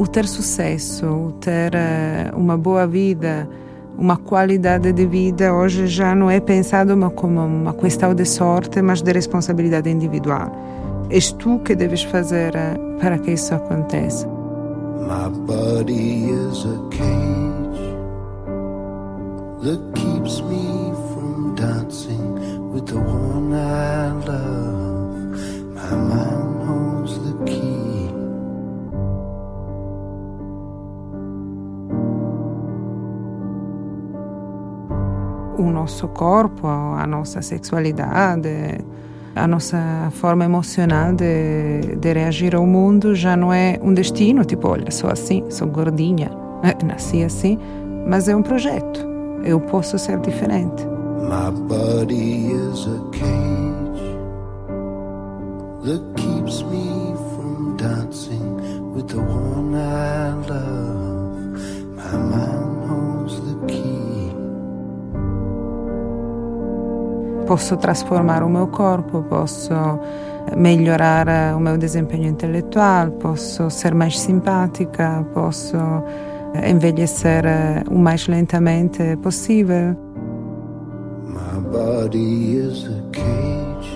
o ter sucesso, o ter uh, uma boa vida, uma qualidade de vida hoje já não é pensado como uma questão de sorte, mas de responsabilidade individual. És tu que deves fazer uh, para que isso aconteça. My body is a cage that keeps me from dancing with the one I love. My mind O nosso corpo, a nossa sexualidade, a nossa forma emocional de, de reagir ao mundo já não é um destino, tipo, olha, sou assim, sou gordinha, nasci assim, mas é um projeto. Eu posso ser diferente. My body is a cage that keeps me from dancing with the one I love. My mind Posso transformar o meu corpo, posso melhorar o meu desempenho intelectual, posso ser mais simpática, posso envelhecer o mais lentamente possível body is a cage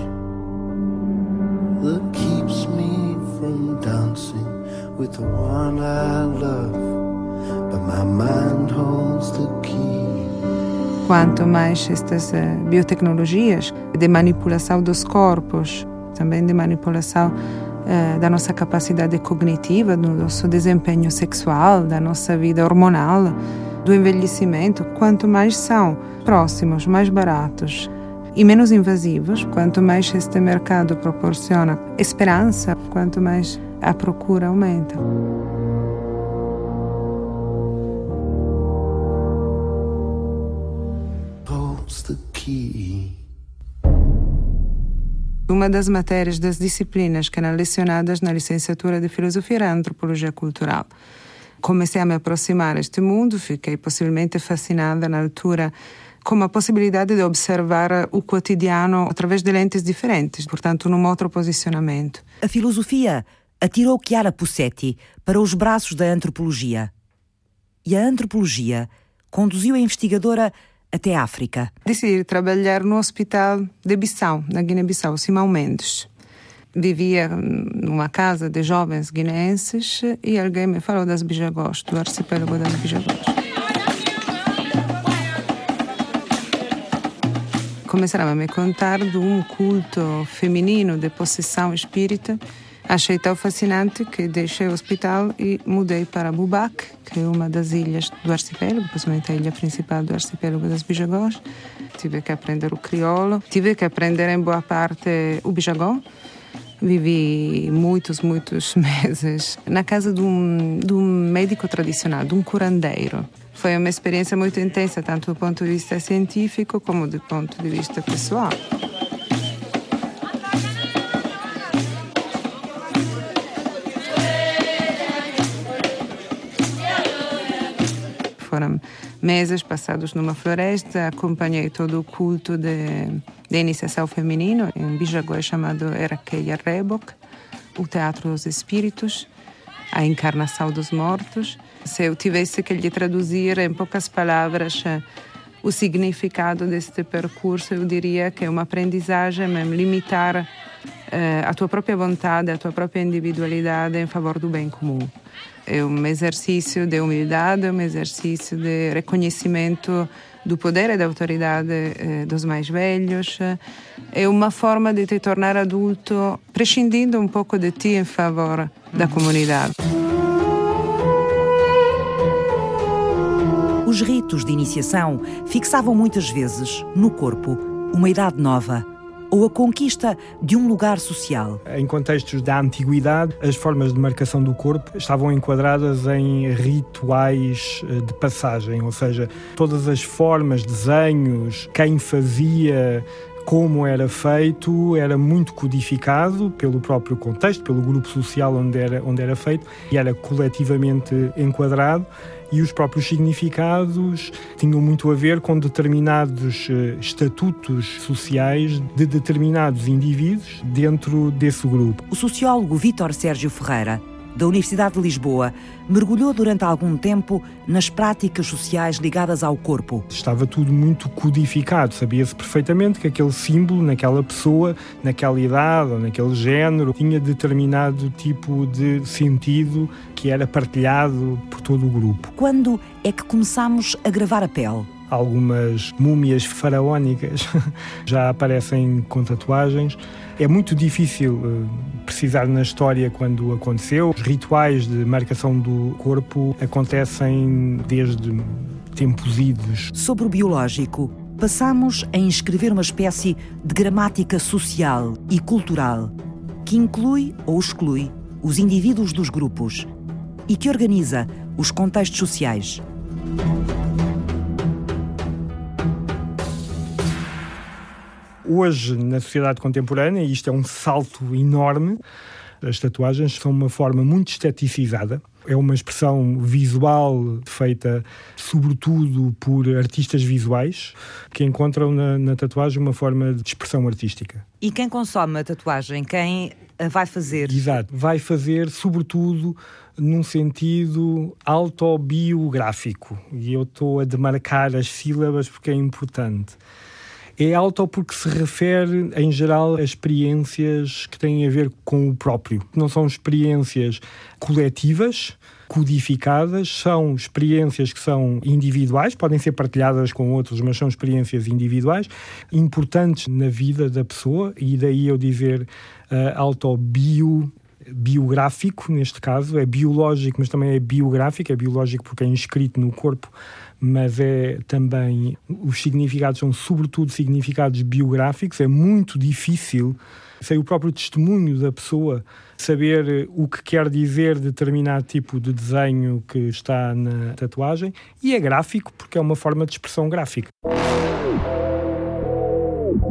that keeps me from dancing with the one I love, but my mind holds the. Quanto mais estas uh, biotecnologias de manipulação dos corpos, também de manipulação uh, da nossa capacidade cognitiva, do nosso desempenho sexual, da nossa vida hormonal, do envelhecimento, quanto mais são próximos, mais baratos e menos invasivos, quanto mais este mercado proporciona esperança, quanto mais a procura aumenta. Uma das matérias das disciplinas que eram lecionadas na licenciatura de Filosofia era a Antropologia Cultural comecei a me aproximar deste mundo, fiquei possivelmente fascinada na altura com a possibilidade de observar o cotidiano através de lentes diferentes, portanto, num outro posicionamento. A filosofia atirou Chiara Pussetti para os braços da antropologia. E a antropologia conduziu a investigadora até África. Decidi trabalhar no hospital de Bissau, na Guiné-Bissau, Simão Mendes vivia numa casa de jovens guineenses e alguém me falou das Bijagós, do arcipélago das Bijagós. Começaram a me contar de um culto feminino de possessão espírita. Achei tão fascinante que deixei o hospital e mudei para Bubac, que é uma das ilhas do arcipélago, possivelmente a ilha principal do arcipélago das Bijagós. Tive que aprender o crioulo, tive que aprender em boa parte o bijagó Vivi muitos, muitos meses na casa de um, de um médico tradicional, de um curandeiro. Foi uma experiência muito intensa, tanto do ponto de vista científico como do ponto de vista pessoal. Foram meses passados numa floresta, acompanhei todo o culto de de iniciação feminino em Bijagó chamado Erakeia Rebok, o Teatro dos Espíritos, a encarnação dos mortos. Se eu tivesse que lhe traduzir em poucas palavras eh, o significado deste percurso, eu diria que é uma aprendizagem mesmo limitar eh, a tua própria vontade, a tua própria individualidade em favor do bem comum. É um exercício de humildade, é um exercício de reconhecimento do poder e da autoridade eh, dos mais velhos. É uma forma de te tornar adulto, prescindindo um pouco de ti em favor da comunidade. Os ritos de iniciação fixavam muitas vezes no corpo uma idade nova ou a conquista de um lugar social. Em contextos da antiguidade, as formas de marcação do corpo estavam enquadradas em rituais eh, de passagem, ou seja, todas as formas, desenhos, quem fazia, como era feito era muito codificado pelo próprio contexto, pelo grupo social onde era, onde era feito e era coletivamente enquadrado e os próprios significados tinham muito a ver com determinados eh, estatutos sociais de determinados indivíduos dentro desse grupo. O sociólogo Vítor Sérgio Ferreira da Universidade de Lisboa, mergulhou durante algum tempo nas práticas sociais ligadas ao corpo. Estava tudo muito codificado, sabia-se perfeitamente que aquele símbolo, naquela pessoa, naquela idade ou naquele género, tinha determinado tipo de sentido que era partilhado por todo o grupo. Quando é que começamos a gravar a pele? Algumas múmias faraónicas já aparecem com tatuagens. É muito difícil eh, precisar na história quando aconteceu. Os rituais de marcação do corpo acontecem desde tempos idos. Sobre o biológico, passamos a inscrever uma espécie de gramática social e cultural que inclui ou exclui os indivíduos dos grupos e que organiza os contextos sociais. Hoje, na sociedade contemporânea, e isto é um salto enorme, as tatuagens são uma forma muito esteticizada. É uma expressão visual feita, sobretudo, por artistas visuais que encontram na, na, tatuagem uma forma de expressão artística. E quem consome a tatuagem? Quem a vai fazer? Exato. Vai fazer, sobretudo, num sentido autobiográfico. E eu estou a demarcar as sílabas porque é importante. É auto porque se refere, em geral, a experiências que têm a ver com o próprio. Não são experiências coletivas, codificadas, são experiências que são individuais, podem ser partilhadas com outros, mas são experiências individuais, importantes na vida da pessoa, e daí eu dizer uh, autobio biográfico, neste caso, é biológico, mas também é biográfico, é biológico porque é inscrito no corpo mas é também os significados são sobretudo significados biográficos. É muito difícil sem o próprio testemunho da pessoa saber o que quer dizer determinado tipo de desenho que está na tatuagem e é gráfico porque é uma forma de expressão gráfica.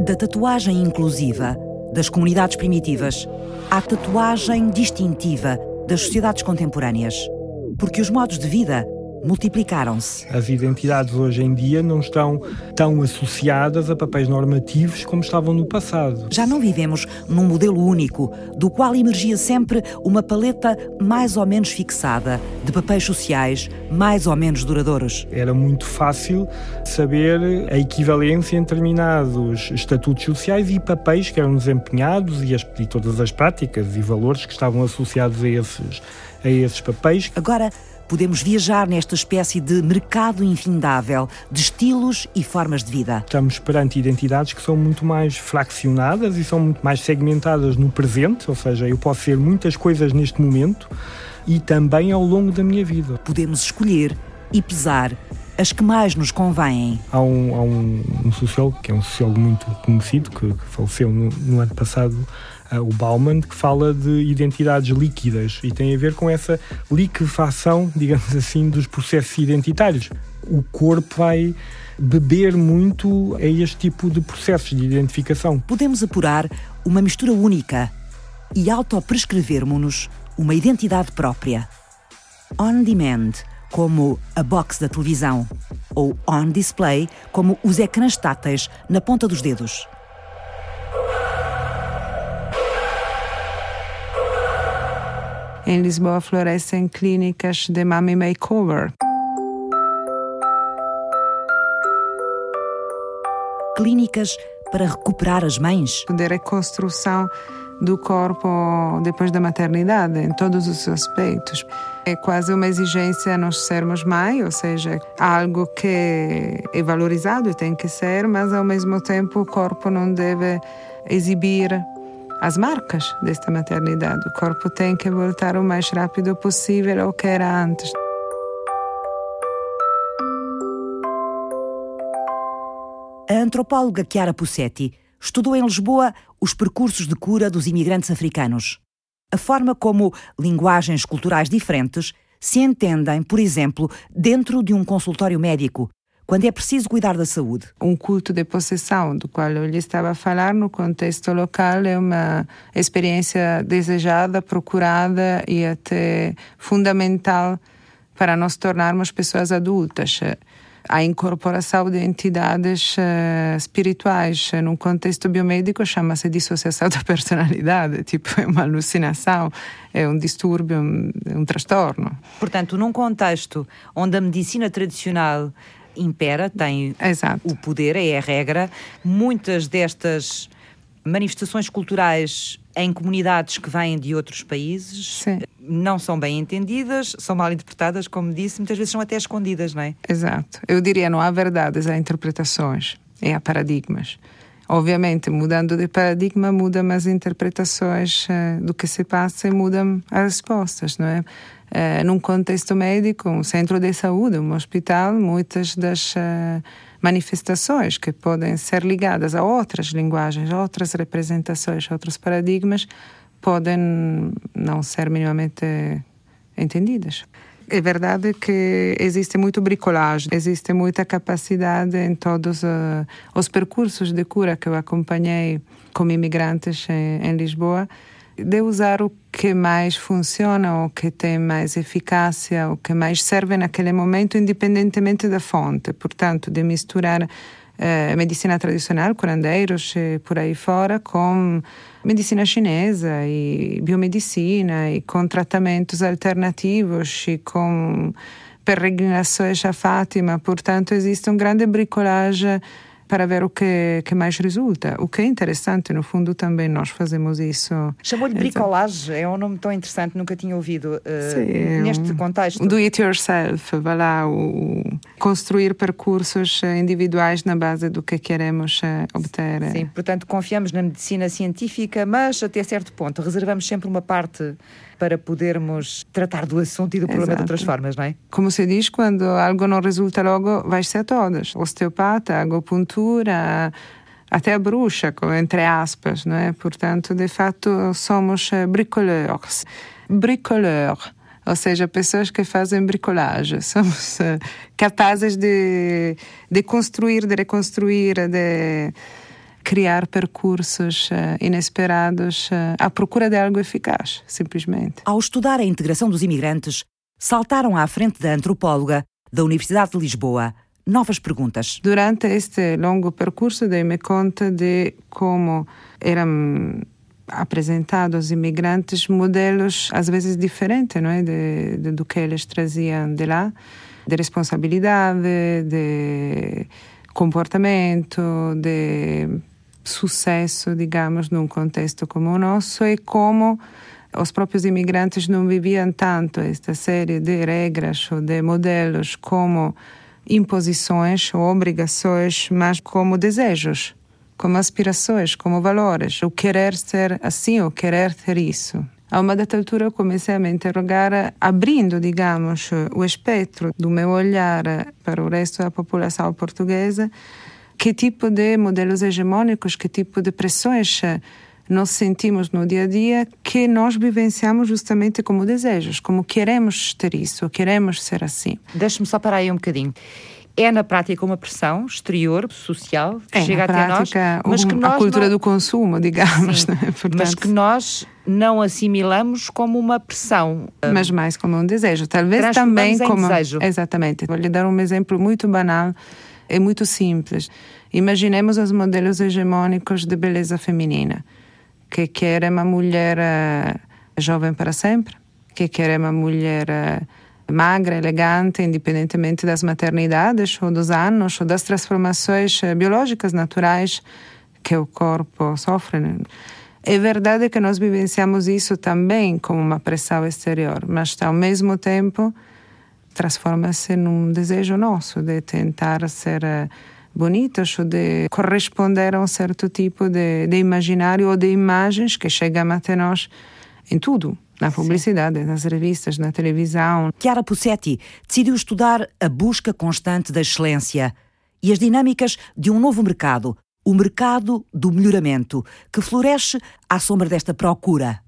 Da tatuagem inclusiva das comunidades primitivas à tatuagem distintiva das sociedades contemporâneas. Porque os modos de vida multiplicaram-se. As identidades hoje em dia não estão tão associadas a papéis normativos como estavam no passado. Já não vivemos num modelo único, do qual emergia sempre uma paleta mais ou menos fixada de papéis sociais mais ou menos duradouros. Era muito fácil saber a equivalência em determinados estatutos sociais e papéis que eram desempenhados e, as, e todas as práticas e valores que estavam associados a esses, a esses papéis. Agora, podemos viajar nesta espécie de mercado infindável de estilos e formas de vida. Estamos perante identidades que são muito mais fraccionadas e são muito mais segmentadas no presente, ou seja, eu posso ser muitas coisas neste momento e também ao longo da minha vida. Podemos escolher e pesar as que mais nos convêm. Há um, há um, um sociólogo, que é um sociólogo muito conhecido, que, que faleceu no, no ano passado, o Bauman, que fala de identidades líquidas e tem a ver com essa liquefação, digamos assim, dos processos identitários. O corpo vai beber muito a este tipo de processos de identificação. Podemos apurar uma mistura única e autoprescrevermos-nos uma identidade própria. On demand, como a box da televisão, ou on display, como os ecrãs táteis na ponta dos dedos. Em Lisboa florescem clínicas de mami makeover. Clínicas para recuperar as mães. De reconstrução do corpo depois da maternidade, em todos os aspectos. É quase uma exigência nós sermos mãe, ou seja, algo que é valorizado e tem que ser, mas ao mesmo tempo o corpo não deve exibir as marcas desta maternidade. O corpo tem que voltar o mais rápido possível ao que era antes. A antropóloga Chiara Pussetti estudou em Lisboa os percursos de cura dos imigrantes africanos. A forma como linguagens culturais diferentes se entendem, por exemplo, dentro de um consultório médico, quando é preciso cuidar da saúde. Um culto de possessão, do qual eu lhe estava a falar, no contexto local, é uma experiência desejada, procurada e até fundamental para nos tornarmos pessoas adultas. a incorporação de entidades uh, espirituais num contexto biomédico chama-se dissociação da personalidade, tipo é uma alucinação, é um distúrbio, um, um transtorno. Portanto, num contexto onde a medicina tradicional impera, tem Exato. o poder, é a regra, muitas destas manifestações culturais em comunidades que vêm de outros países Sim. não são bem entendidas, são mal interpretadas, como disse, muitas vezes são até escondidas, não é? Exato. Eu diria não há verdades, há interpretações e há paradigmas. Obviamente, mudando de paradigma, mudam as interpretações uh, do que se passa e mudam as respostas, não é? Uh, num contexto médico, um centro de saúde, um hospital, muitas das uh, manifestações que podem ser ligadas a outras linguagens, a outras representações, a outros paradigmas, podem não ser minimamente entendidas. É verdade que existe muito bricolagem, existe muita capacidade em todos uh, os percursos de cura que eu acompanhei como imigrantes em Lisboa, de usar o que mais funciona, o que tem mais eficácia, o que mais serve naquele momento, independentemente da fonte. Portanto, de misturar eh, medicina tradicional, curandeiros e por aí fora, com medicina chinesa e biomedicina e com tratamentos alternativos e com peregrinações a Fátima. Portanto, existe um grande bricolagem para ver o que, que mais resulta. O que é interessante, no fundo, também nós fazemos isso. Chamou-lhe bricolagem, é um nome tão interessante, nunca tinha ouvido uh, Sim, neste um, contexto. Do it yourself, vai lá, o, construir percursos eh, individuais na base do que queremos uh, obter. Sim, portanto, confiamos na medicina científica, mas até certo ponto reservamos sempre uma parte para podermos tratar do assunto e do problema Exato. de outras formas, não é? Como se diz, quando algo não resulta logo, vai-se a todas. Osteopata, agopuntura, até a bruxa, entre aspas, não é? Portanto, de fato, somos eh, bricoleurs. Bricoleur, ou seja, pessoas que fazem bricolagem. Somos uh, capazes de, de construir, de reconstruir, de criar percursos uh, inesperados uh, à procura de algo eficaz, simplesmente. Ao estudar a integração dos imigrantes, saltaram à frente da antropóloga da Universidade de Lisboa novas perguntas. Durante este longo percurso dei-me conta de como eram apresentados aos imigrantes modelos às vezes diferentes não é de, de, do que eles traziam de lá de responsabilidade de comportamento de sucesso, digamos, num contexto como o nosso e como os próprios imigrantes não viviam tanto esta série de regras ou de modelos como imposições ou obrigações, mas como desejos, como aspirações, como valores, o querer ser assim, o querer ter isso. A uma data altura eu comecei a me interrogar, abrindo, digamos, o espectro do meu olhar para o resto da população portuguesa, que tipo de modelos hegemônicos, que tipo de pressões nós sentimos no dia a dia que nós vivenciamos justamente como desejos, como queremos ter isso, queremos ser assim. Deixe-me só parar aí um bocadinho. É na prática uma pressão exterior, social, que é, chega até prática, nós, mas que nós a cultura não... do consumo, digamos. Né? Portanto, mas que nós não assimilamos como uma pressão. Mas mais como um desejo. Talvez também como. Desejo. Exatamente. Vou lhe dar um exemplo muito banal é muito simples. Imaginemos os modelos hegemônicos de beleza feminina, que querem uma mulher uh, jovem para sempre, que querem uma mulher uh, magra, elegante, independentemente das maternidades ou dos anos ou das transformações uh, biológicas naturais que o corpo sofre. É verdade que nós vivenciamos isso também como uma pressão exterior, mas ao mesmo tempo transforma-se num desejo nosso de tentar ser eh, bonitos ou de corresponder a um certo tipo de, de imaginário ou de imagens que chegam até nós em tudo. Na publicidade, Sim. nas revistas, na televisão. Chiara Pussetti decidiu estudar a busca constante da excelência e as dinâmicas de um novo mercado, o mercado do melhoramento, que floresce à sombra desta procura.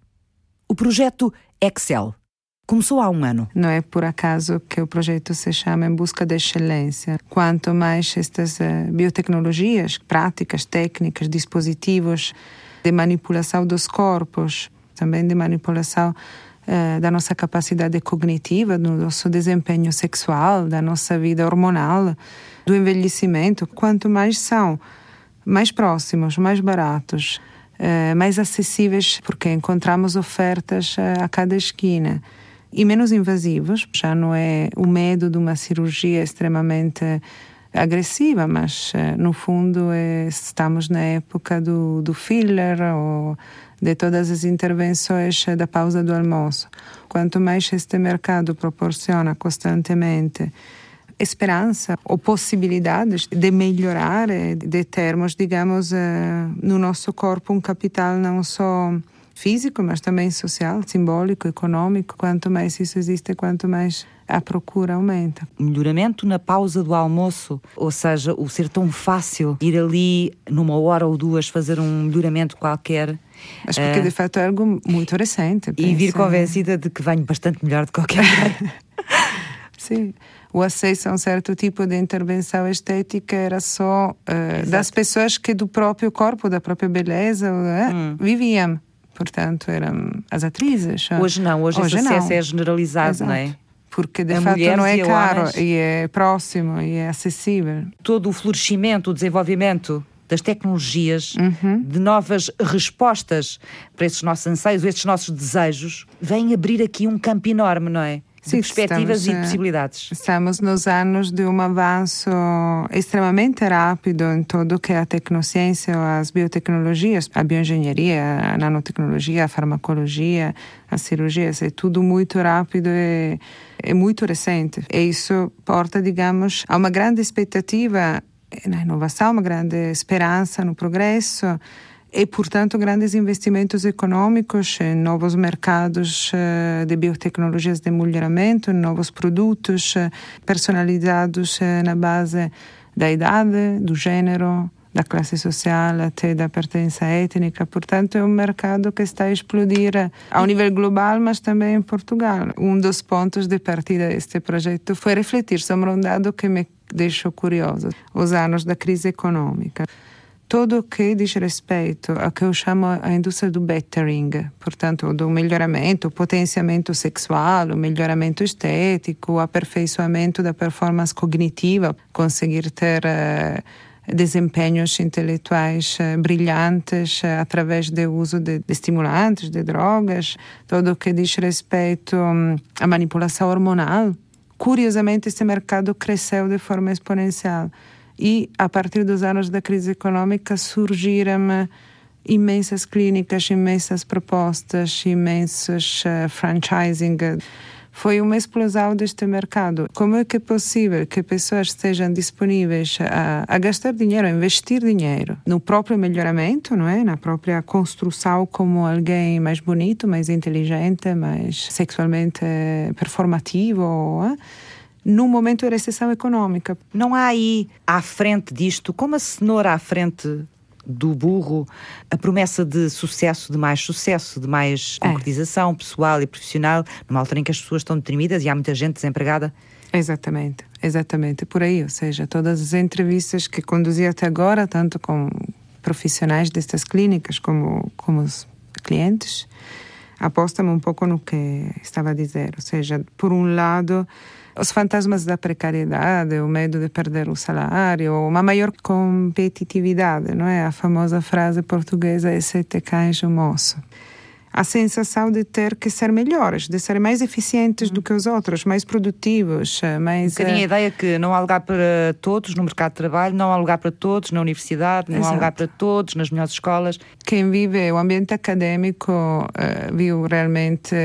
O projeto Excel Começou há um ano. Não é por acaso que o projeto se chama Em Busca da Excelência. Quanto mais estas uh, biotecnologias, práticas, técnicas, dispositivos de manipulação dos corpos, também de manipulação eh, da nossa capacidade cognitiva, do nosso desempenho sexual, da nossa vida hormonal, do envelhecimento. Quanto mais são mais próximos, mais baratos, eh, mais acessíveis, porque encontramos ofertas eh, a cada esquina e menos invasivos. Já não é o medo de uma cirurgia extremamente agressiva, mas no fundo é, estamos na época do, do filler ou de todas as intervenções da pausa do almoço. Quanto mais este mercado proporciona constantemente esperança ou possibilidades de melhorar, de termos, digamos, eh, no nosso corpo um capital não só físico, mas também social, simbólico, econômico. Quanto mais isso existe, quanto mais a procura aumenta. Melhoramento na pausa do almoço, ou seja, o ser tão fácil ir ali numa hora ou duas fazer um melhoramento qualquer. Acho que uh, de fato é algo muito recente. E vir convencida de que venho bastante melhor de qualquer maneira. Sim o acesso a um certo tipo de intervenção estética era só uh, das pessoas que do próprio corpo, da própria beleza, uh, hum. viviam. Portanto, eram as atrizes. Hoje não, hoje, hoje esse acesso é generalizado, Exato. não é? porque de a fato não é caro homens. e é próximo e é acessível. Todo o florescimento, o desenvolvimento das tecnologias, uhum. de novas respostas para esses nossos anseios, esses nossos desejos, vem abrir aqui um campo enorme, não é? Sim, perspectivas estamos, e possibilidades. Estamos nos anos de um avanço extremamente rápido em tudo que é a tecnociência, as biotecnologias, a bioengenharia, a nanotecnologia, a farmacologia, a cirurgia, é tudo muito rápido e é muito recente. E isso porta, digamos, a uma grande expectativa na inovação, uma grande esperança no progresso e, portanto, grandes investimentos econômicos em novos mercados eh, de biotecnologias de melhoramento, novos produtos eh, personalizados eh, na base da idade, do gênero, da classe social até da pertença étnica. Portanto, é um mercado que está a explodir ao nível global, mas também em Portugal. Um dos pontos de partida deste projeto foi refletir sobre um dado que me deixou curioso: os anos da crise econômica tudo o que diz respeito a que eu chamo a indústria do bettering, portanto, do melhoramento, potenciamento sexual, melhoramento estético, aperfeiçoamento da performance cognitiva, conseguir ter uh, desempenhos intelectuais uh, brilhantes uh, através do uso de, de, estimulantes, de drogas, tudo o que diz respeito um, à manipulação hormonal. Curiosamente, esse mercado cresceu de forma exponencial e a partir dos anos da crise econômica surgiram imensas clínicas, imensas propostas, imensos uh, franchising. Foi uma explosão deste mercado. Como é que é possível que pessoas estejam disponíveis a, a gastar dinheiro, a investir dinheiro no próprio melhoramento, não é? Na própria construção como alguém mais bonito, mais inteligente, mais sexualmente performativo, é? Num momento de recessão econômica. Não há aí à frente disto, como a cenoura à frente do burro, a promessa de sucesso, de mais sucesso, de mais é. concretização pessoal e profissional, numa altura em que as pessoas estão deprimidas e há muita gente desempregada? Exatamente, exatamente, por aí. Ou seja, todas as entrevistas que conduzi até agora, tanto com profissionais destas clínicas como com os clientes, apostam um pouco no que estava a dizer. Ou seja, por um lado, os fantasmas da precariedade, o medo de perder o salário, uma maior competitividade, não é? A famosa frase portuguesa é sete cães o moço. A sensação de ter que ser melhores, de ser mais eficientes do que os outros, mais produtivos, mais... Um a ideia que não há lugar para todos no mercado de trabalho, não há lugar para todos na universidade, não Exato. há lugar para todos nas melhores escolas. Quem vive o ambiente acadêmico uh, viu realmente...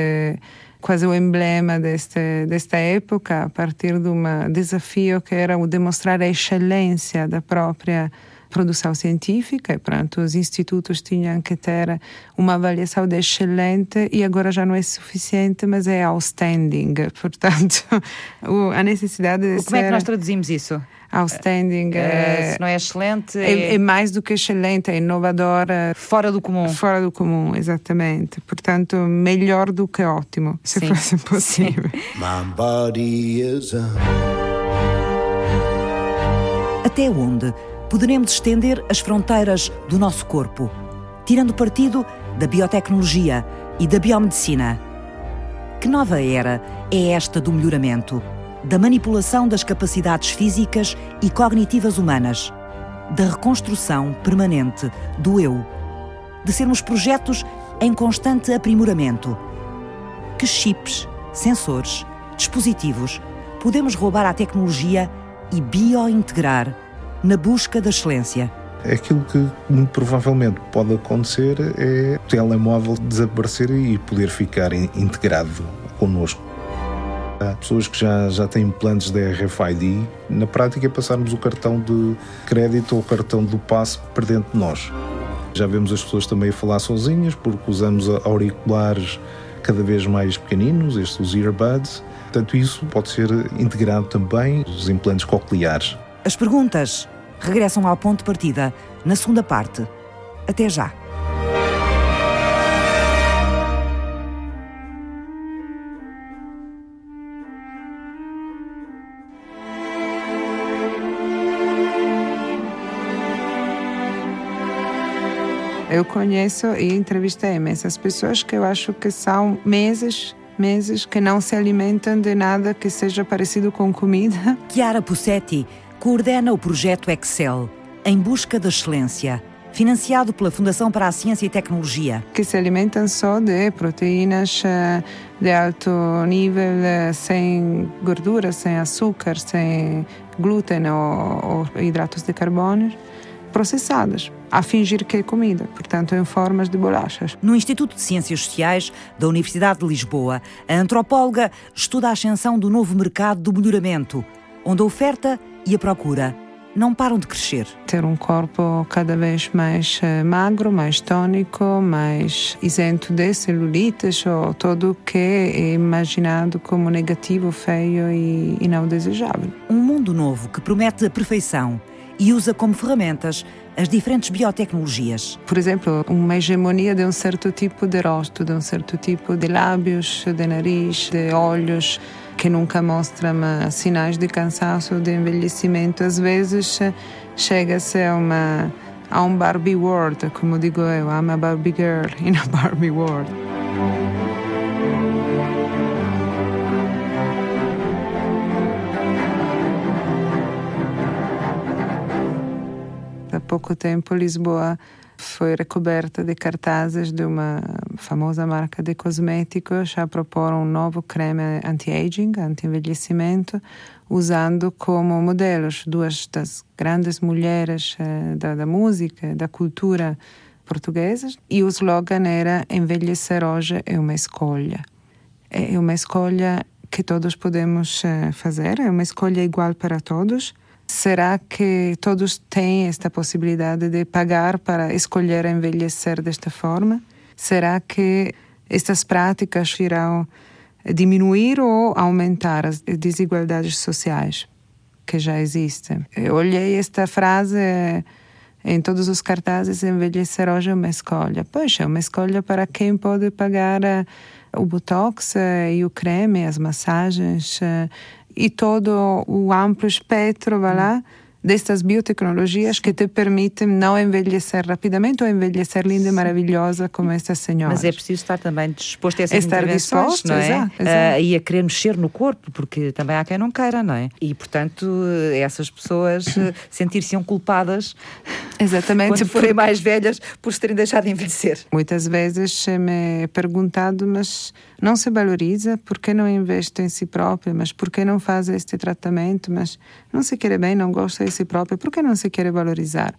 Quase o emblema deste, desta época, a partir de um desafio que era o demonstrar a excelência da própria produção científica, e, portanto, os institutos tinham que ter uma avaliação de excelente e agora já não é suficiente, mas é outstanding. Portanto, a necessidade de Como ser... é que nós traduzimos isso? Outstanding. É, se não é excelente. É, é, é, mais do que excelente, é inovadora. Fora do comum. Fora do comum, exatamente. Portanto, melhor do que ótimo, se Sim. fosse possível. Até onde poderemos estender as fronteiras do nosso corpo, tirando partido da biotecnologia e da biomedicina? Que nova era é esta do melhoramento? Da manipulação das capacidades físicas e cognitivas humanas, da reconstrução permanente do eu, de sermos projetos em constante aprimoramento. Que chips, sensores, dispositivos podemos roubar à tecnologia e biointegrar na busca da excelência? Aquilo que muito provavelmente pode acontecer é o telemóvel desaparecer e poder ficar integrado connosco. Pessoas que já, já têm planos de RFID, na prática é passarmos o cartão de crédito ou o cartão do passe para dentro de nós. Já vemos as pessoas também a falar sozinhas porque usamos auriculares cada vez mais pequeninos, estes os earbuds. Portanto, isso pode ser integrado também nos implantes cocleares. As perguntas regressam ao ponto de partida na segunda parte. Até já. Eu conheço e entrevistei essas pessoas que eu acho que são meses meses que não se alimentam de nada que seja parecido com comida. Chiara Pussetti coordena o projeto Excel em busca da excelência, financiado pela Fundação para a Ciência e Tecnologia. Que se alimentam só de proteínas eh, de alto nível, eh, sem gordura, sem açúcar, sem glúten ou, ou hidratos de carbono processadas, a fingir que é comida, portanto, em formas de bolachas. No Instituto de Ciências Sociais da Universidade de Lisboa, a antropóloga estuda a ascensão do novo mercado do melhoramento, onde a oferta e a procura não param de crescer. Ter um corpo cada vez mais eh, magro, mais tônico, mais isento de celulites ou tudo o que é imaginado como negativo, feio e não desejável. Um mundo novo que promete a perfeição e usa como ferramentas as diferentes biotecnologias. Por exemplo, uma hegemonia de um certo tipo de rosto, de um certo tipo de lábios, de nariz, de olhos, que nunca mostram sinais de cansaço, de envelhecimento. Às vezes chega-se a uma a um Barbie world, como digo eu, I'm a Barbie girl in a Barbie world. Pouco tempo, Lisboa foi recoberta de cartazes de uma famosa marca de cosméticos a propor um novo creme anti-aging, anti-envelhecimento, usando como modelos duas das grandes mulheres eh, da, da música, da cultura portuguesas. E o slogan era: Envelhecer hoje é uma escolha. É uma escolha que todos podemos eh, fazer, é uma escolha igual para todos Será que todos têm esta possibilidade de pagar para escolher envelhecer desta forma? Será que estas práticas irão diminuir ou aumentar as desigualdades sociais que já existem? Eu olhei esta frase em todos os cartazes: envelhecer hoje é uma escolha. Poxa, é uma escolha para quem pode pagar eh, o botox eh, e o creme, as massagens eh, e todo o amplo espectro, vai lá, destas biotecnologias que te permitem não envelhecer rapidamente ou envelhecer linda e maravilhosa como esta senhora. Mas é preciso estar também disposto a essas estar disposto, não é? Exato, exato. Uh, e a querer mexer no corpo, porque também há quem não queira, não é? E, portanto, essas pessoas uh, sentir-se culpadas Exatamente, quando forem mais velhas por se terem deixado de envelhecer. Muitas vezes me é perguntado, mas não se valoriza, por que não investe em si próprio, mas por que não faz este tratamento, mas não se quer bem, não gosta de si próprio, por que não se quer valorizar?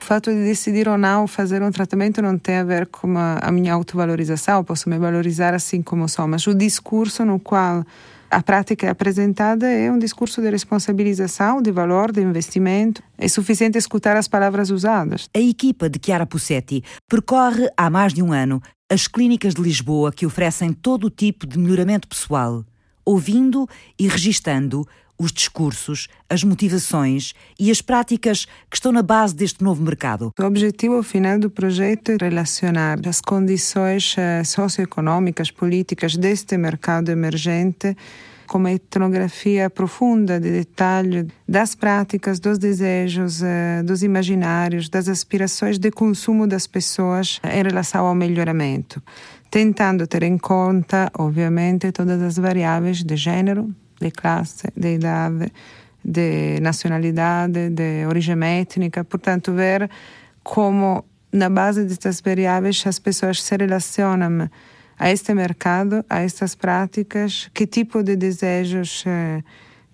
O fato de decidir ou não fazer um tratamento não tem a ver com a, minha autovalorização, posso me valorizar assim como sou, mas o discurso no qual a prática apresentada é um discurso de responsabilização, de valor, de investimento. É suficiente escutar as palavras usadas. A equipa de Chiara Pussetti percorre há mais de um ano as clínicas de Lisboa que oferecem todo o tipo de melhoramento pessoal, ouvindo e registando os discursos, as motivações e as práticas que estão na base deste novo mercado. O objetivo final do projeto é relacionar as condições eh, socioeconômicas, políticas deste mercado emergente com uma etnografia profunda de detalhe das práticas, dos desejos, eh, dos imaginários, das aspirações de consumo das pessoas em relação ao melhoramento, tentando ter em conta, obviamente, todas as variáveis de gênero, de classe, de idade, de nacionalidade, de origem étnica, portanto, ver como na base destas variáveis as pessoas se relacionam a este mercado, a estas práticas, que tipo de desejos eh,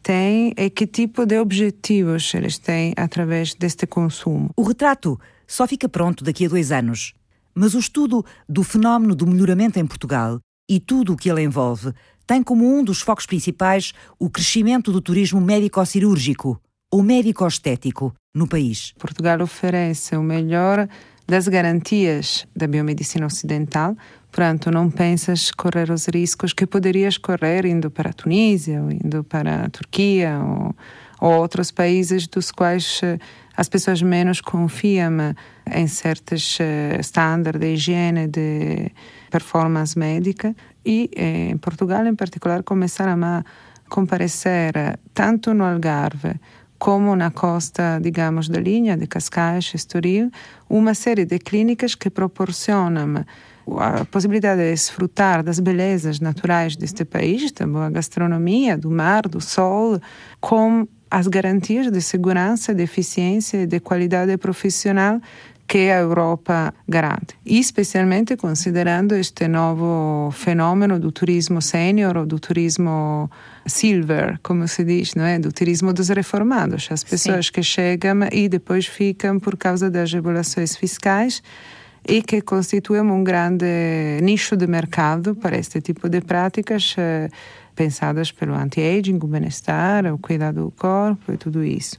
têm e que tipo de objetivos eles têm através deste consumo. O retrato só fica pronto daqui a dois anos, mas o estudo do fenómeno do melhoramento em Portugal e tudo o que ele envolve tem como um dos focos principais o crescimento do turismo médico-cirúrgico ou médico-estético no país. Portugal oferece o melhor das garantias da biomedicina ocidental, Portanto, não pensas correr os riscos que poderias correr indo para a Tunísia, ou indo para a Turquia, ou, ou outros países dos quais eh, as pessoas menos confiam em certos eh, estándares de higiene, de performance médica. E eh, em Portugal, em particular, começaram a comparecer tanto no Algarve como na costa, digamos, da linha de Cascais, Estoril, uma série de clínicas que proporcionam a possibilidade de desfrutar das belezas naturais deste país, também a gastronomia, do mar, do sol, com as garantias de segurança, de eficiência e de qualidade profissional que a Europa garante. E especialmente considerando este novo fenomeno do turismo sênior ou do turismo silver, como se diz, não é? Do turismo dos reformados, as pessoas Sim. que chegam e depois ficam por causa das regulações fiscais e que constituem um grande nicho de mercado para este tipo de práticas eh, pensadas pelo anti-aging, o bem-estar, o cuidado do corpo e tudo isso.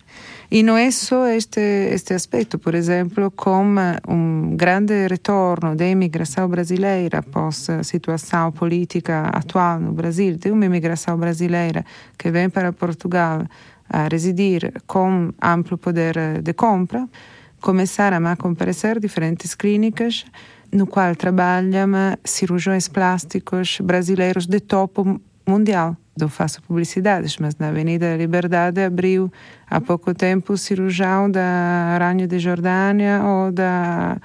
E não é só este, este aspecto, por exemplo, com um grande retorno da imigração brasileira após a situação política atual no Brasil, de uma imigração brasileira que vem para Portugal a residir com amplo poder de compra, começaram a comparecer diferentes clínicas no qual trabalham cirurgiões plásticos brasileiros de topo mundial. Não faço publicidades, mas na Avenida da Liberdade abriu há pouco tempo o cirurgião da Rainha de Jordânia ou da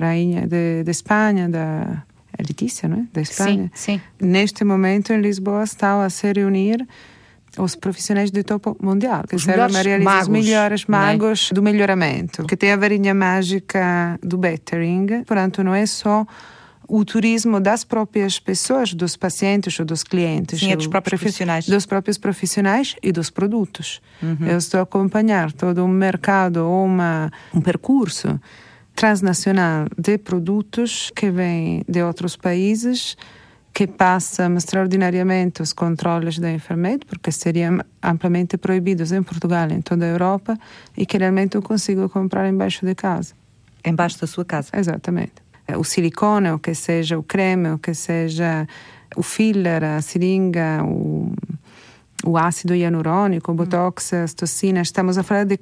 Rainha de, de Espanha, da Letícia, não é? Da Espanha. Sim, sim. Neste momento em Lisboa estão a se reunir os profissionais de topo mundial, que os servem a realizar os melhores magos é? do melhoramento, que tem a varinha mágica do bettering. Portanto, não é só o turismo das próprias pessoas, dos pacientes ou dos clientes. Sim, é dos próprios profissionais. Dos próprios profissionais e dos produtos. Uhum. Eu estou a acompanhar todo um mercado ou uma, um percurso transnacional de produtos que vêm de outros países que passam extraordinariamente os controles da enfermedade, porque seriam amplamente proibidos em Portugal, em toda a Europa, e que realmente eu consigo comprar embaixo de casa. Embaixo da sua casa? Exatamente. O silicone, o que seja o creme, o que seja o filler, a seringa, o, o ácido hialurônico, o botox, as toxinas, estamos a falar de,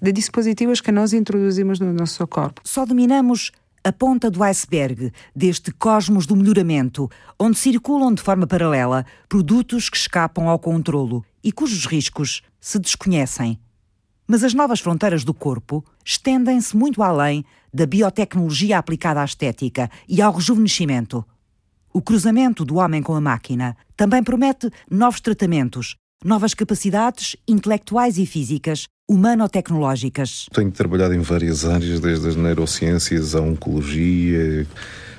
de dispositivos que nós introduzimos no nosso corpo. Só dominamos a ponta do iceberg deste cosmos do melhoramento, onde circulam de forma paralela produtos que escapam ao controlo e cujos riscos se desconhecem. Mas as novas fronteiras do corpo estendem-se muito além da biotecnologia aplicada à estética e ao rejuvenescimento. O cruzamento do homem com a máquina também promete novos tratamentos, novas capacidades intelectuais e físicas humano-tecnológicas. Tenho trabalhado em várias áreas, desde as neurociências à oncologia,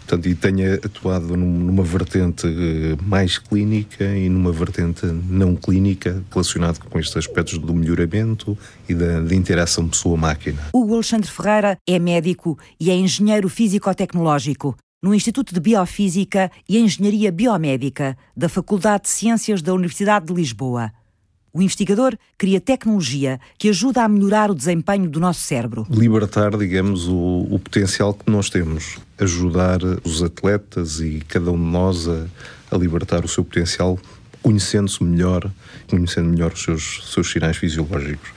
portanto, e tenho atuado numa vertente eh, mais clínica e numa vertente não clínica relacionada com estes aspectos do melhoramento e da, da interação pessoa-máquina. Hugo Alexandre Ferreira é médico e é engenheiro físico-tecnológico no Instituto de Biofísica e Engenharia Biomédica da Faculdade de Ciências da Universidade de Lisboa. O investigador cria tecnologia que ajuda a melhorar o desempenho do nosso cérebro. Libertar, digamos, o, o potencial que nós temos. Ajudar os atletas e cada um de nós a, a libertar o seu potencial, conhecendo-se melhor, conhecendo melhor os seus, seus sinais fisiológicos.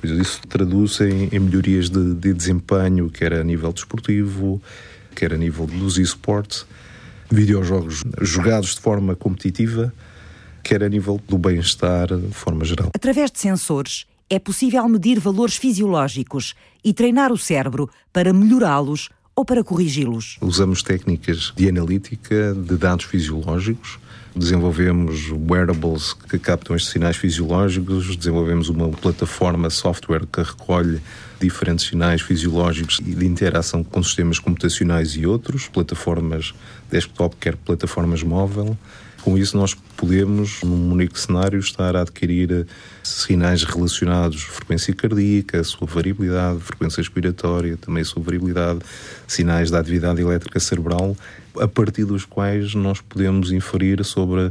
Pois isso traduz em, em melhorias de, de, desempenho, quer a nível desportivo, quer a nível dos esportes, videojogos jogados de forma competitiva quer a nível do bem-estar de forma geral. Através de sensores, é possível medir valores fisiológicos e treinar o cérebro para melhorá-los ou para corrigi-los. Usamos técnicas de analítica de dados fisiológicos desenvolvemos wearables que captam estes sinais fisiológicos, desenvolvemos uma plataforma software que recolhe diferentes sinais fisiológicos e de interação com sistemas computacionais e outros, plataformas desktop, quer plataformas móvel. Com isso, nós podemos, num único cenário, estar a adquirir sinais relacionados à frequência cardíaca, a sua variabilidade, frequência respiratória, também a sua variabilidade, sinais da atividade elétrica cerebral, a partir dos quais nós podemos inferir sobre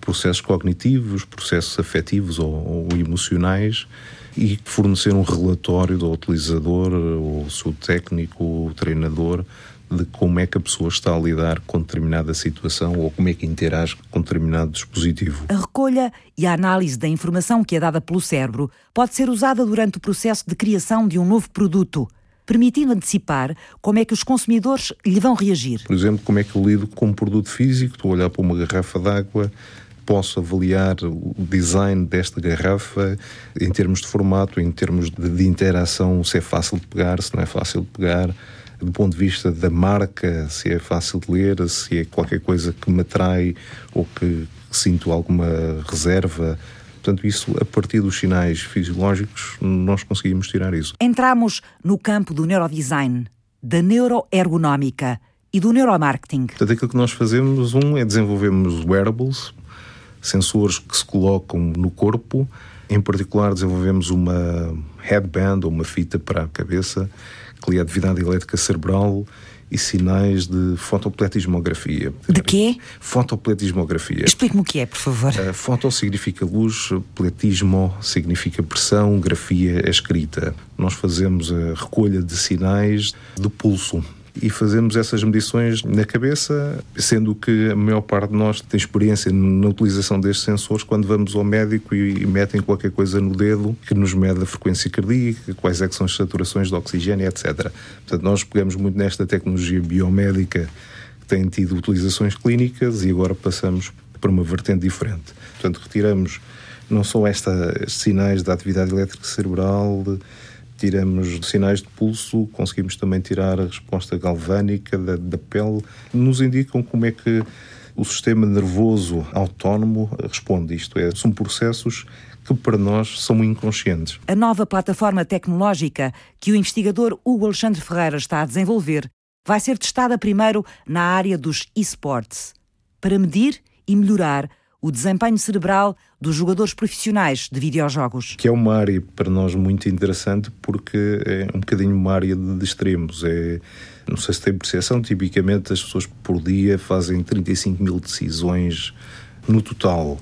processos cognitivos, processos afetivos ou, ou emocionais e fornecer um relatório do utilizador, ou seu técnico, o treinador, de como é que a pessoa está a lidar com determinada situação ou como é que interage com determinado dispositivo. A recolha e a análise da informação que é dada pelo cérebro pode ser usada durante o processo de criação de um novo produto permitindo antecipar como é que os consumidores lhe vão reagir. Por exemplo, como é que eu lido com um produto físico, estou a olhar para uma garrafa d'água, posso avaliar o design desta garrafa em termos de formato, em termos de, interação, se é fácil de pegar, se não é fácil de pegar, do ponto de vista da marca, se é fácil de ler, se é qualquer coisa que me atrai ou que sinto alguma reserva. Portanto, isso, a partir dos sinais fisiológicos, nós conseguimos tirar isso. Entramos no campo do neurodesign, da neuroergonómica e do neuromarketing. Portanto, aquilo que nós fazemos, um, é desenvolvermos wearables, sensores que se colocam no corpo. Em particular, desenvolvemos uma headband ou uma fita para a cabeça que lê a atividade elétrica cerebral e sinais de fotopletismografia. De quê? Fotopletismografia. Explique-me o que é, por favor. Uh, foto significa luz, pletismo significa pressão, grafia é escrita. Nós fazemos a recolha de sinais do pulso e fazemos essas medições na cabeça, sendo que a maior parte de nós tem experiência na utilização destes sensores quando vamos ao médico e metem qualquer coisa no dedo que nos mede a frequência cardíaca, quais é são as saturações de oxigênio, etc. Portanto, nós pegamos muito nesta tecnologia biomédica que tem tido utilizações clínicas e agora passamos para uma vertente diferente. Portanto, retiramos não só esta, estes sinais da atividade elétrica cerebral, de, tiramos sinais de pulso, conseguimos também tirar a resposta galvânica da, da pele, nos indicam como é que o sistema nervoso autónomo responde. Isto é, são processos que para nós são inconscientes. A nova plataforma tecnológica que o investigador Hugo Alexandre Ferreira está a desenvolver vai ser testada primeiro na área dos esports, para medir e melhorar o desempenho cerebral dos jogadores profissionais de videojogos. Que é uma área para nós muito interessante porque é um bocadinho uma área de extremos. É, não sei se tem percepção, tipicamente as pessoas por dia fazem 35 mil decisões no total.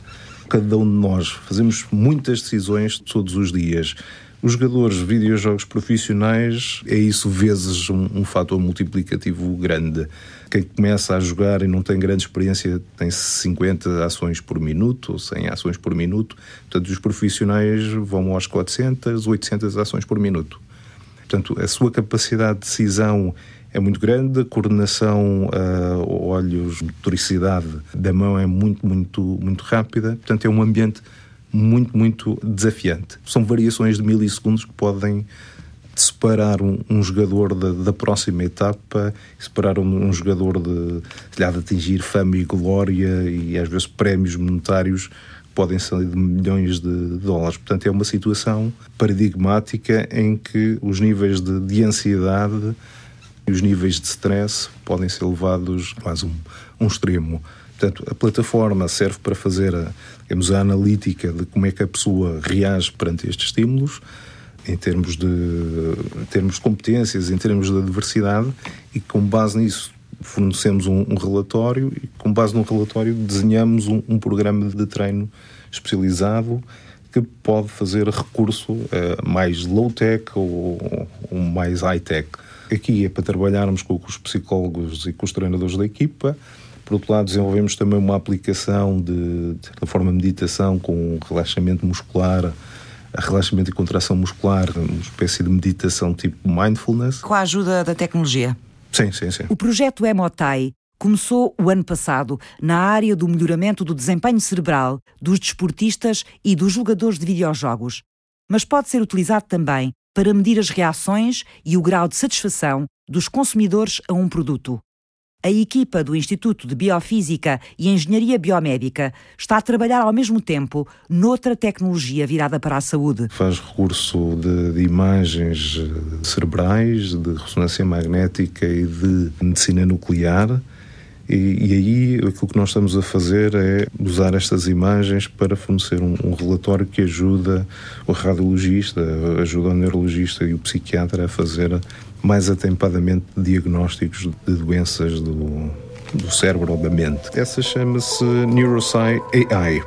Cada um de nós fazemos muitas decisões todos os dias. Os jogadores de videojogos profissionais é isso vezes um, um fator multiplicativo grande. Quem começa a jogar e não tem grande experiência tem 50 ações por minuto ou 100 ações por minuto. Portanto, os profissionais vão aos 400, 800 ações por minuto. Portanto, a sua capacidade de decisão é muito grande, a coordenação, uh, olhos, motoricidade da mão é muito, muito, muito rápida. Portanto, é um ambiente muito, muito desafiante. São variações de milissegundos que podem separar um, um jogador da, da, próxima etapa, separar um, um jogador de, de atingir fama e glória e às vezes prémios monetários podem ser de milhões de dólares. Portanto, é uma situação paradigmática em que os níveis de, de ansiedade e os níveis de stress podem ser levados quase um, um extremo. Portanto, a plataforma serve para fazer a, digamos, a analítica de como é que a pessoa reage perante estes estímulos, em termos de, em termos de competências, em termos de diversidade, e com base nisso fornecemos um, um relatório e com base no relatório desenhamos um, um programa de treino especializado que pode fazer recurso a mais low-tech ou, ou mais high-tech. Aqui é para trabalharmos com os psicólogos e com os treinadores da equipa, por outro lado, desenvolvemos também uma aplicação de, de forma, meditação com relaxamento muscular, relaxamento e contração muscular, uma espécie de meditação tipo mindfulness. Com a ajuda da tecnologia? Sim, sim, sim. O projeto Emotai começou o ano passado na área do melhoramento do desempenho cerebral dos desportistas e dos jogadores de videojogos, mas pode ser utilizado também para medir as reações e o grau de satisfação dos consumidores a um produto. A equipa do Instituto de Biofísica e Engenharia Biomédica está a trabalhar ao mesmo tempo noutra tecnologia virada para a saúde. Faz recurso de, de imagens eh, cerebrais, de ressonância magnética e de medicina nuclear. E, e, aí aquilo que nós estamos a fazer é usar estas imagens para fornecer um, um, relatório que ajuda o radiologista, ajuda o neurologista e o psiquiatra a fazer mais atempadamente diagnósticos de doenças do, do cérebro ou da mente. Essa chama-se Neurosci AI.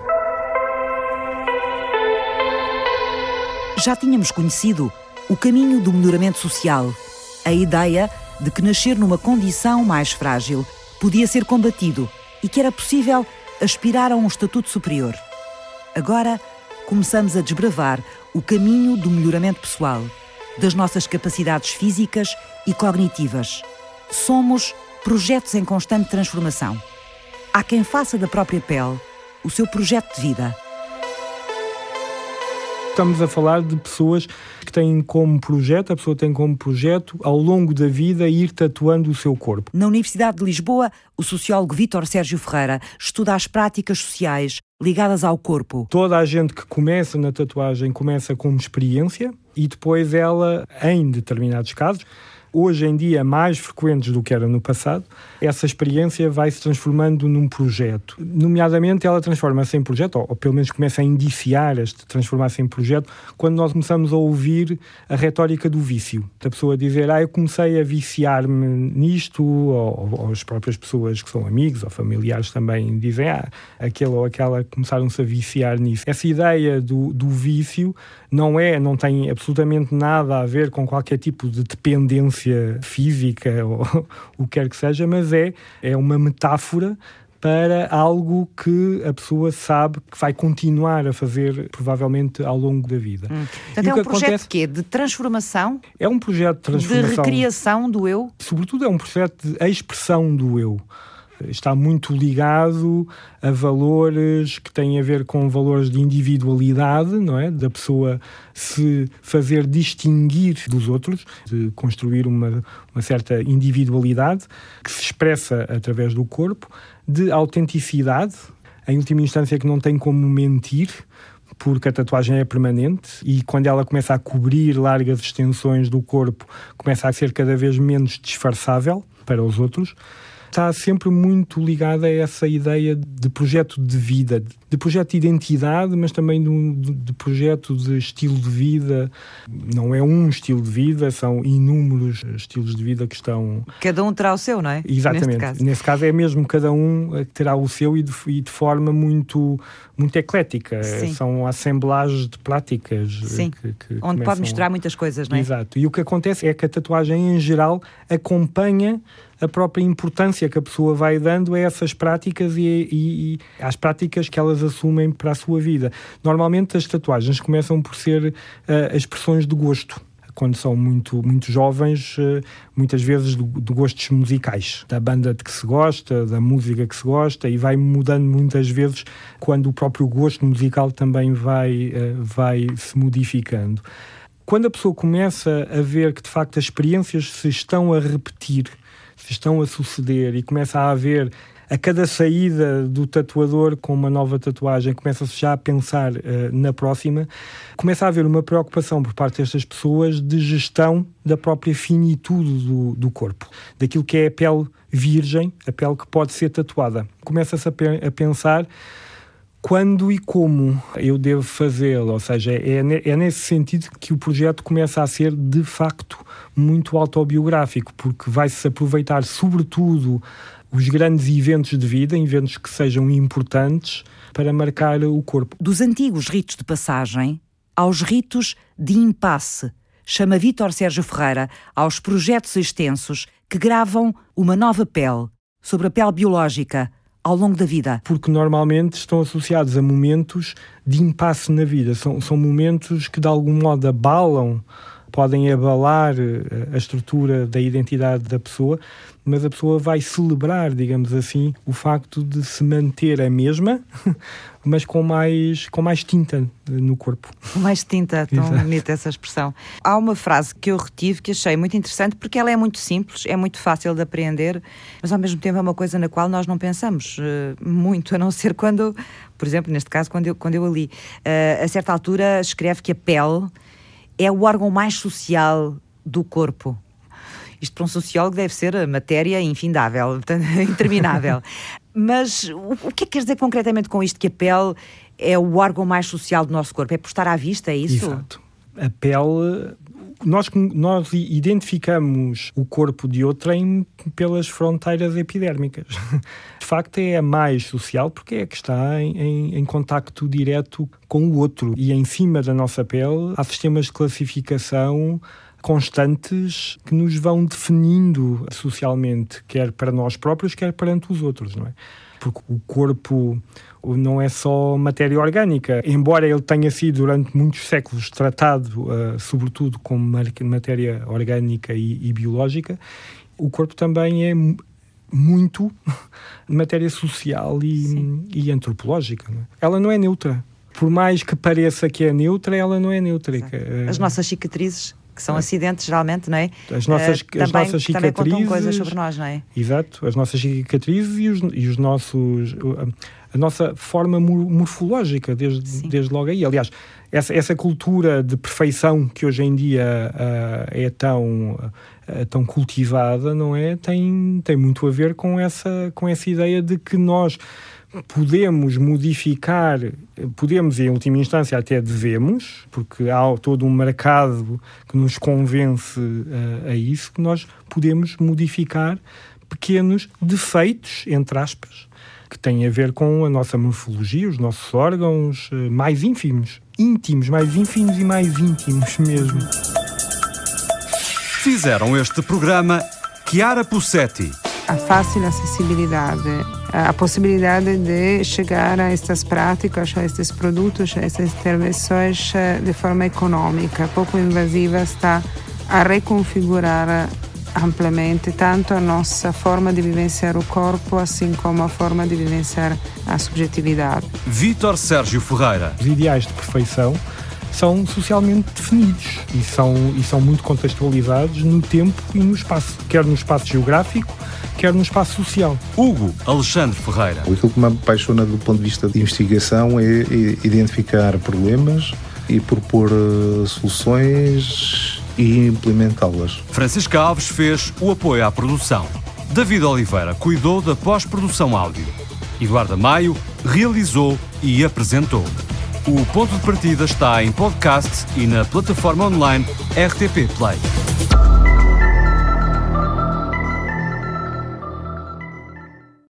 Já tínhamos conhecido o caminho do melhoramento social, a ideia de que nascer numa condição mais frágil podia ser combatido e que era possível aspirar a um estatuto superior. Agora começamos a desbravar o caminho do melhoramento pessoal das nossas capacidades físicas e cognitivas. Somos projetos em constante transformação. Há quem faça da própria pele o seu projeto de vida. Estamos a falar de pessoas que têm como projeto, a pessoa tem como projeto, ao longo da vida, ir tatuando o seu corpo. Na Universidade de Lisboa, o sociólogo Vítor Sérgio Ferreira estuda as práticas sociais ligadas ao corpo. Toda a gente que começa na tatuagem começa como experiência e depois ela, em determinados casos, hoje em dia mais frequentes do que era no passado, essa experiência vai se transformando num projeto. Nomeadamente, ela transforma-se em projeto, ou, pelo menos começa a indiciar este transformar-se em projeto, quando nós começamos a ouvir a retórica do vício. A pessoa dizer, ah, eu comecei a viciar-me nisto, ou, ou, as próprias pessoas que são amigos ou familiares também dizem, ah, aquele ou aquela começaram-se a viciar nisso. Essa ideia do, do vício não é, não tem absolutamente nada a ver com qualquer tipo de dependência física ou o que quer que seja, mas é, é uma metáfora para algo que a pessoa sabe que vai continuar a fazer provavelmente ao longo da vida. Hum. Portanto, é um projeto acontece... quê? de transformação? É um projeto de transformação. De recriação do eu? Sobretudo é um projeto de expressão do eu está muito ligado a valores que têm a ver com valores de individualidade, não é? Da pessoa se fazer distinguir dos outros, de construir uma, uma certa individualidade que se expressa através do corpo, de autenticidade, em última instância que não tem como mentir, porque a tatuagem é permanente e quando ela começa a cobrir largas extensões do corpo, começa a ser cada vez menos disfarçável para os outros está sempre muito ligada a essa ideia de projeto de vida, de projeto de identidade, mas também de, de, projeto de estilo de vida. Não é um estilo de vida, são inúmeros estilos de vida que estão. Cada um terá o seu, não é? Exatamente. Neste caso, Nesse caso é mesmo cada um terá o seu e de, e de forma muito, muito eclética. Sim. São assemblagens de práticas. Sim. Que, que Onde começam... pode misturar muitas coisas, não é? Exato. E o que acontece é que a tatuagem em geral acompanha a própria importância que a pessoa vai dando a essas práticas e, e, e, às práticas que elas assumem para a sua vida. Normalmente as tatuagens começam por ser uh, expressões de gosto quando são muito, muito jovens, eh, muitas vezes de, gostos musicais, da banda de que se gosta, da música que se gosta, e vai mudando muitas vezes quando o próprio gosto musical também vai, eh, vai se modificando. Quando a pessoa começa a ver que de facto as experiências se estão a repetir estão a suceder e começa a haver a cada saída do tatuador com uma nova tatuagem, começa-se já a pensar uh, na próxima, começa a haver uma preocupação por parte destas pessoas de gestão da própria finitude do, do corpo, daquilo que é a pele virgem, a pele que pode ser tatuada. Começa-se a, pe a pensar quando e como eu devo fazê-lo. Ou seja, é, é nesse sentido que o projeto começa a ser, de facto, muito autobiográfico, porque vai-se aproveitar, sobretudo, os grandes eventos de vida, eventos que sejam importantes, para marcar o corpo. Dos antigos ritos de passagem aos ritos de impasse, chama Vítor Sérgio Ferreira aos projetos extensos que gravam uma nova pele, sobre a pele biológica, ao longo da vida? Porque normalmente estão associados a momentos de impasse na vida. São, são momentos que de algum modo abalam podem abalar eh, a estrutura da identidade da pessoa, mas a pessoa vai celebrar, digamos assim, o facto de se manter a mesma, mas com mais, com mais tinta no corpo. Com mais tinta, tão Exato. bonita essa expressão. Há uma frase que eu retive que achei muito interessante porque ela é muito simples, é muito fácil de apreender, mas ao mesmo tempo é uma coisa na qual nós não pensamos uh, muito, a não ser quando, por exemplo, neste caso, quando eu, quando eu a li. Uh, a certa altura escreve que a pele é o órgão mais social do corpo. Isto para um sociólogo deve ser matéria infindável, interminável. Mas o que é que quer dizer concretamente com isto? Que a pele é o órgão mais social do nosso corpo? É por estar à vista, é isso? Exato. A pele nós, nós identificamos o corpo de outrem pelas fronteiras epidérmicas. De facto, é a mais social porque é que está em, em, em contacto direto com o outro. E em cima da nossa pele há sistemas de classificação constantes que nos vão definindo socialmente, quer para nós próprios, quer perante os outros, não é? Porque o corpo não é só matéria orgânica, embora ele tenha sido durante muitos séculos tratado, uh, sobretudo como matéria orgânica e, e biológica, o corpo também é muito matéria social e, e antropológica. Não é? Ela não é neutra. Por mais que pareça que é neutra, ela não é neutra. As nossas cicatrizes que são é. acidentes geralmente, não é? As nossas, uh, as também, nossas cicatrizes. Também contam coisas sobre nós, não é? Exato, as nossas cicatrizes e os, e os nossos. A nossa forma morfológica, desde, desde logo aí. Aliás, essa, essa cultura de perfeição que hoje em dia uh, é tão, uh, tão cultivada, não é? Tem, tem muito a ver com essa, com essa ideia de que nós podemos modificar, podemos em última instância até devemos, porque há todo um mercado que nos convence a, a isso, que nós podemos modificar pequenos defeitos, entre aspas, que têm a ver com a nossa morfologia, os nossos órgãos eh, mais ínfimos, íntimos, mais ínfimos e mais íntimos mesmo. Fizeram este programa Chiara Pussetti. A fácil acessibilidade a possibilidade de chegar a estas práticas, a estes produtos, a estas intervenções eh, de forma econômica, pouco invasiva, está a reconfigurar amplamente tanto a nossa forma de vivenciar o corpo, assim como a forma de vivenciar a subjetividade. Vítor Sérgio Ferreira. Os ideais de perfeição são socialmente definidos e são, e são muito contextualizados no tempo e no espaço, quer no espaço geográfico, quer no espaço social. Hugo Alexandre Ferreira. Aquilo que me apaixona do ponto de vista de investigação é identificar problemas e propor eh, soluções e implementá-las. Francisco Alves fez o apoio à produção. David Oliveira cuidou da pós-produção áudio. Eduardo Maio realizou e apresentou. O ponto de partida está em podcast e na plataforma online RTP Play.